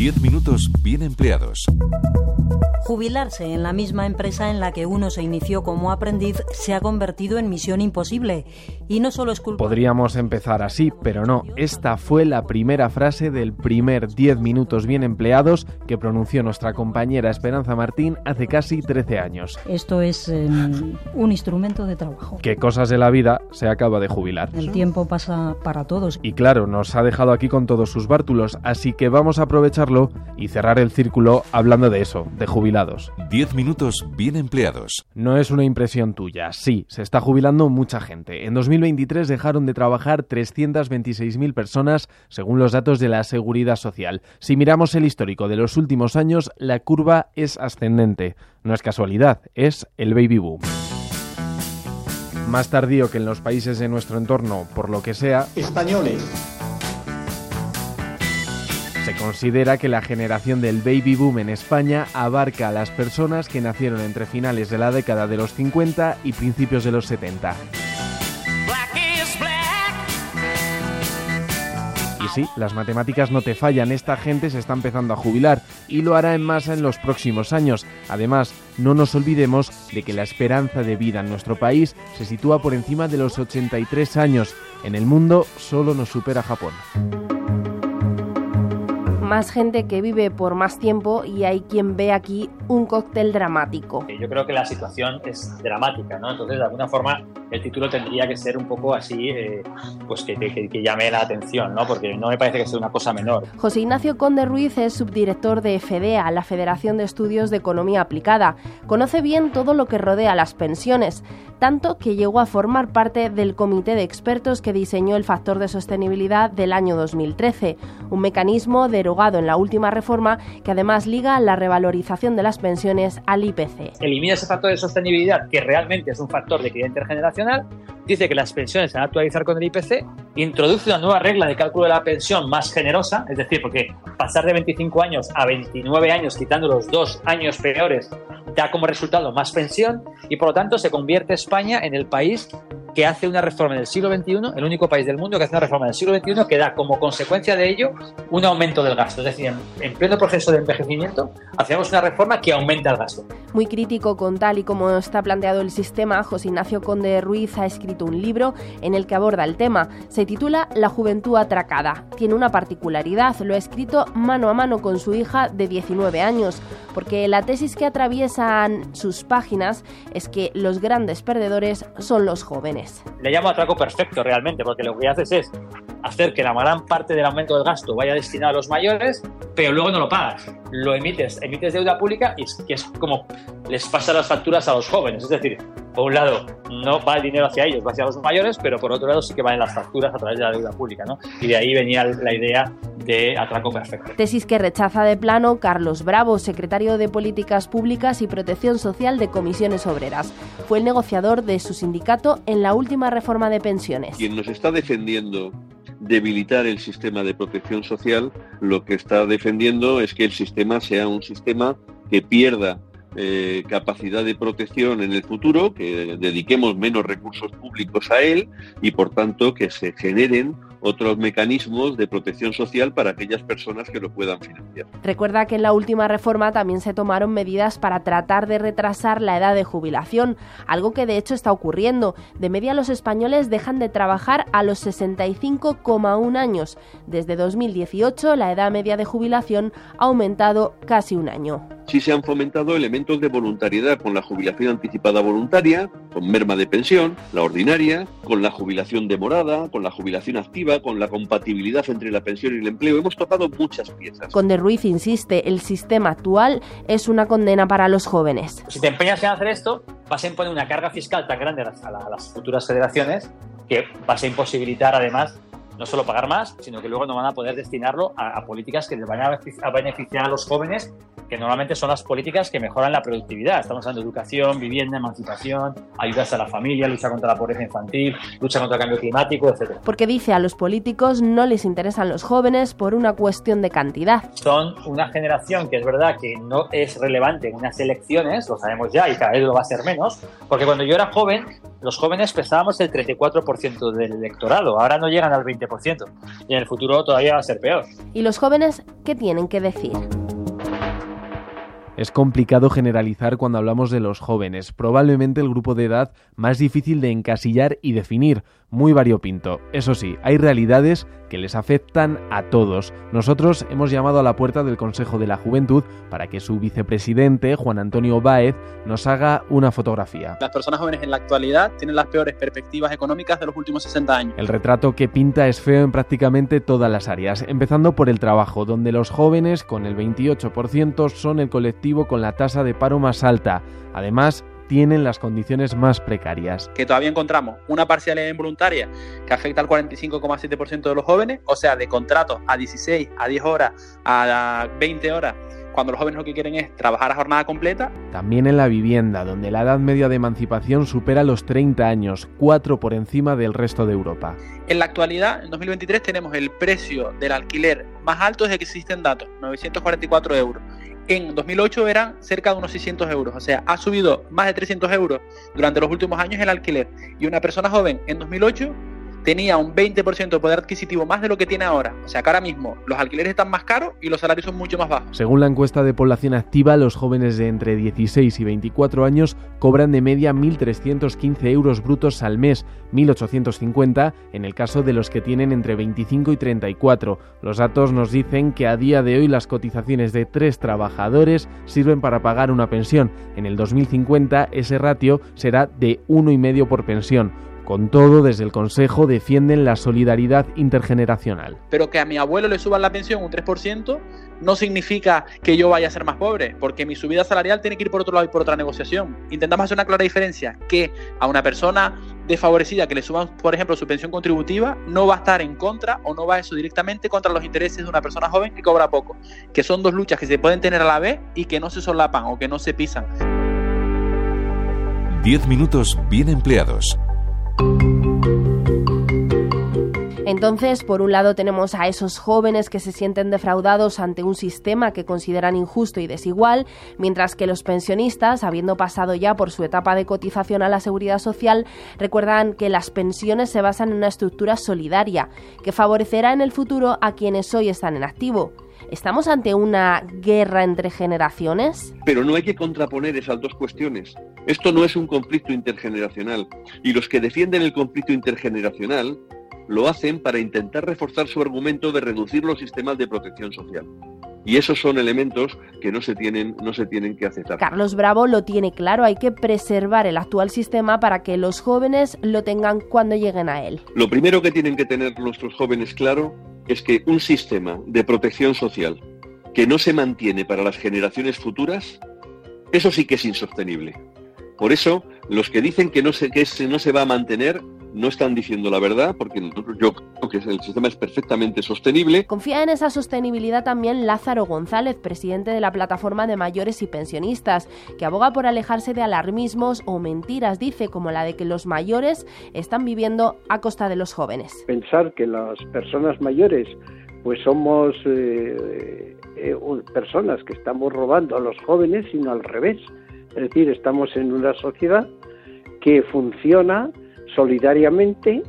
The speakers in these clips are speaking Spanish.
10 minutos bien empleados. Jubilarse en la misma empresa en la que uno se inició como aprendiz se ha convertido en misión imposible. Y no solo es culpa. Podríamos empezar así, pero no. Esta fue la primera frase del primer 10 minutos bien empleados que pronunció nuestra compañera Esperanza Martín hace casi 13 años. Esto es em, un instrumento de trabajo. ¿Qué cosas de la vida se acaba de jubilar? El tiempo pasa para todos. Y claro, nos ha dejado aquí con todos sus bártulos, así que vamos a aprovecharlo y cerrar el círculo hablando de eso, de jubilar 10 minutos bien empleados. No es una impresión tuya, sí, se está jubilando mucha gente. En 2023 dejaron de trabajar 326.000 personas según los datos de la Seguridad Social. Si miramos el histórico de los últimos años, la curva es ascendente. No es casualidad, es el baby boom. Más tardío que en los países de nuestro entorno, por lo que sea, españoles se considera que la generación del baby boom en España abarca a las personas que nacieron entre finales de la década de los 50 y principios de los 70. Sí, las matemáticas no te fallan, esta gente se está empezando a jubilar y lo hará en masa en los próximos años. Además, no nos olvidemos de que la esperanza de vida en nuestro país se sitúa por encima de los 83 años. En el mundo solo nos supera Japón más gente que vive por más tiempo y hay quien ve aquí un cóctel dramático. Yo creo que la situación es dramática, ¿no? Entonces, de alguna forma, el título tendría que ser un poco así, eh, pues que, que, llame la atención, ¿no? Porque no me parece que sea una cosa menor. José Ignacio Conde Ruiz es subdirector de FEDEA, la Federación de Estudios de Economía Aplicada. Conoce bien todo lo que rodea las pensiones, tanto que llegó a formar parte del comité de expertos que diseñó el factor de sostenibilidad del año 2013, un mecanismo derogado en la última reforma que además liga la revalorización de las pensiones al IPC. Elimina ese factor de sostenibilidad que realmente es un factor de equilibrio dice que las pensiones se van a actualizar con el IPC, introduce una nueva regla de cálculo de la pensión más generosa, es decir, porque pasar de 25 años a 29 años quitando los dos años peores da como resultado más pensión y por lo tanto se convierte España en el país que hace una reforma en el siglo XXI, el único país del mundo que hace una reforma en el siglo XXI que da como consecuencia de ello un aumento del gasto. Es decir, en, pleno proceso de envejecimiento hacemos una reforma que aumenta el gasto. Muy crítico con tal y como está planteado el sistema, José Ignacio Conde Ruiz ha escrito un libro en el que aborda el tema. Se titula La juventud atracada. Tiene una particularidad, lo ha escrito mano a mano con su hija de 19 años, porque la tesis que atraviesan sus páginas es que los grandes perdedores son los jóvenes. Le llamo atraco perfecto realmente, porque lo que haces es hacer que la gran parte del aumento del gasto vaya destinado a los mayores, pero luego no lo pagas. Lo emites, emites deuda pública y es, que es como les pasa las facturas a los jóvenes. Es decir, por un lado, no va el dinero hacia ellos, va hacia los mayores, pero por otro lado sí que van las facturas a través de la deuda pública. ¿no? Y de ahí venía la idea de atraco perfecto. Tesis que rechaza de plano Carlos Bravo, secretario de Políticas Públicas y Protección Social de Comisiones Obreras. Fue el negociador de su sindicato en la última reforma de pensiones. Quien nos está defendiendo debilitar el sistema de protección social, lo que está defendiendo es que el sistema sea un sistema que pierda eh, capacidad de protección en el futuro, que dediquemos menos recursos públicos a él y por tanto que se generen otros mecanismos de protección social para aquellas personas que lo puedan financiar. Recuerda que en la última reforma también se tomaron medidas para tratar de retrasar la edad de jubilación, algo que de hecho está ocurriendo. De media los españoles dejan de trabajar a los 65,1 años. Desde 2018 la edad media de jubilación ha aumentado casi un año. Sí se han fomentado elementos de voluntariedad con la jubilación anticipada voluntaria, con merma de pensión, la ordinaria, con la jubilación demorada, con la jubilación activa con la compatibilidad entre la pensión y el empleo. Hemos tocado muchas piezas. Conde Ruiz insiste, el sistema actual es una condena para los jóvenes. Si te empeñas en hacer esto, vas a imponer una carga fiscal tan grande a las, futuras generaciones que vas a imposibilitar además no solo pagar más, sino que luego no van a poder destinarlo a, políticas que les van a beneficiar a los jóvenes que normalmente son las políticas que mejoran la productividad. Estamos hablando de educación, vivienda, emancipación, ayudas a la familia, lucha contra la pobreza infantil, lucha contra el cambio climático, etc. Porque dice a los políticos no les interesan los jóvenes por una cuestión de cantidad. Son una generación que es verdad que no es relevante en unas elecciones, lo sabemos ya y cada vez lo va a ser menos, porque cuando yo era joven, los jóvenes pesábamos el 34% del electorado, ahora no llegan al 20% y en el futuro todavía va a ser peor. ¿Y los jóvenes qué tienen que decir? Es complicado generalizar cuando hablamos de los jóvenes, probablemente el grupo de edad más difícil de encasillar y definir, muy variopinto. Eso sí, hay realidades que les afectan a todos. Nosotros hemos llamado a la puerta del Consejo de la Juventud para que su vicepresidente, Juan Antonio Báez, nos haga una fotografía. Las personas jóvenes en la actualidad tienen las peores perspectivas económicas de los últimos 60 años. El retrato que pinta es feo en prácticamente todas las áreas, empezando por el trabajo, donde los jóvenes, con el 28%, son el colectivo con la tasa de paro más alta. Además, tienen las condiciones más precarias. Que todavía encontramos una parcialidad involuntaria que afecta al 45,7% de los jóvenes, o sea, de contratos a 16, a 10 horas, a 20 horas cuando los jóvenes lo que quieren es trabajar a jornada completa. También en la vivienda, donde la edad media de emancipación supera los 30 años, cuatro por encima del resto de Europa. En la actualidad, en 2023, tenemos el precio del alquiler más alto desde que existen datos, 944 euros en 2008 eran cerca de unos 600 euros, o sea, ha subido más de 300 euros durante los últimos años el alquiler. Y una persona joven en 2008 tenía un 20% de poder adquisitivo más de lo que tiene ahora. O sea que ahora mismo los alquileres están más caros y los salarios son mucho más bajos. Según la encuesta de población activa, los jóvenes de entre 16 y 24 años cobran de media 1.315 euros brutos al mes, 1.850 en el caso de los que tienen entre 25 y 34. Los datos nos dicen que a día de hoy las cotizaciones de tres trabajadores sirven para pagar una pensión. En el 2050 ese ratio será de uno y medio por pensión. Con todo, desde el Consejo defienden la solidaridad intergeneracional. Pero que a mi abuelo le suban la pensión un 3% no significa que yo vaya a ser más pobre, porque mi subida salarial tiene que ir por otro lado y por otra negociación. Intentamos hacer una clara diferencia, que a una persona desfavorecida que le suban, por ejemplo, su pensión contributiva, no va a estar en contra o no va eso directamente contra los intereses de una persona joven que cobra poco, que son dos luchas que se pueden tener a la vez y que no se solapan o que no se pisan. 10 minutos bien empleados. Entonces, por un lado tenemos a esos jóvenes que se sienten defraudados ante un sistema que consideran injusto y desigual, mientras que los pensionistas, habiendo pasado ya por su etapa de cotización a la seguridad social, recuerdan que las pensiones se basan en una estructura solidaria, que favorecerá en el futuro a quienes hoy están en activo. ¿Estamos ante una guerra entre generaciones? Pero no hay que contraponer esas dos cuestiones. Esto no es un conflicto intergeneracional. Y los que defienden el conflicto intergeneracional lo hacen para intentar reforzar su argumento de reducir los sistemas de protección social. Y esos son elementos que no se tienen, no se tienen que aceptar. Carlos Bravo lo tiene claro, hay que preservar el actual sistema para que los jóvenes lo tengan cuando lleguen a él. Lo primero que tienen que tener nuestros jóvenes claro es que un sistema de protección social que no se mantiene para las generaciones futuras, eso sí que es insostenible. Por eso, los que dicen que no se, que no se va a mantener no están diciendo la verdad, porque yo creo que el sistema es perfectamente sostenible. Confía en esa sostenibilidad también Lázaro González, presidente de la plataforma de mayores y pensionistas, que aboga por alejarse de alarmismos o mentiras, dice, como la de que los mayores están viviendo a costa de los jóvenes. Pensar que las personas mayores pues somos eh, eh, personas que estamos robando a los jóvenes, sino al revés. Es decir, estamos en una sociedad que funciona solidariamente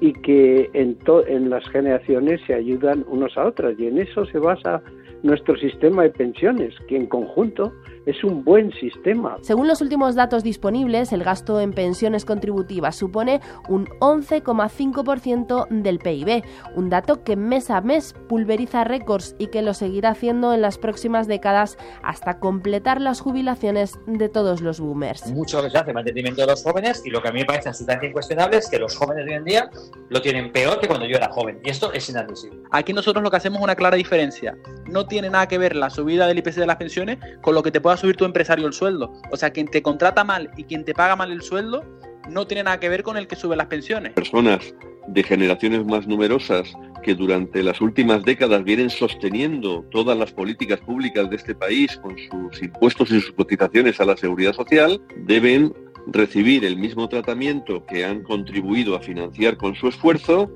y que en, en las generaciones se ayudan unos a otras. Y en eso se basa nuestro sistema de pensiones, que en conjunto es un buen sistema. Según los últimos datos disponibles, el gasto en pensiones contributivas supone un 11,5% del PIB, un dato que mes a mes pulveriza récords y que lo seguirá haciendo en las próximas décadas hasta completar las jubilaciones de todos los boomers. Mucho que se hace mantenimiento de los jóvenes y lo que a mí me parece absolutamente incuestionable es que los jóvenes de hoy en día lo tienen peor que cuando yo era joven y esto es inadmisible. Aquí nosotros lo que hacemos es una clara diferencia. No tiene nada que ver la subida del IPC de las pensiones con lo que te pueda subir tu empresario el sueldo. O sea, quien te contrata mal y quien te paga mal el sueldo no tiene nada que ver con el que sube las pensiones. Personas de generaciones más numerosas que durante las últimas décadas vienen sosteniendo todas las políticas públicas de este país con sus impuestos y sus cotizaciones a la seguridad social, deben recibir el mismo tratamiento que han contribuido a financiar con su esfuerzo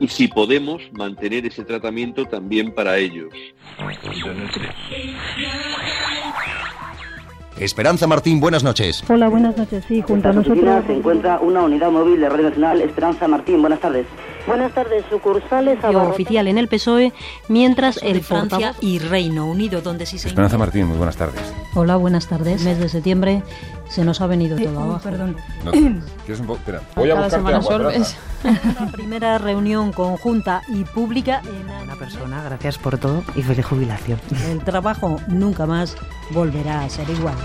y si podemos mantener ese tratamiento también para ellos. Esperanza Martín, buenas noches. Hola, buenas noches. Sí, junto a nosotros se encuentra una unidad móvil de Radio Nacional Esperanza Martín. Buenas tardes. Buenas tardes, sucursales oficial en el PSOE, mientras el Francia y Reino Unido, donde sí se... Esperanza Martín, muy buenas tardes. Hola, buenas tardes. Mes de septiembre se nos ha venido todo abajo. Perdón. ¿Quieres un poco? Espera, voy a buscarte agua, La primera reunión conjunta y pública en una persona. Gracias por todo y feliz jubilación. El trabajo nunca más volverá a ser igual.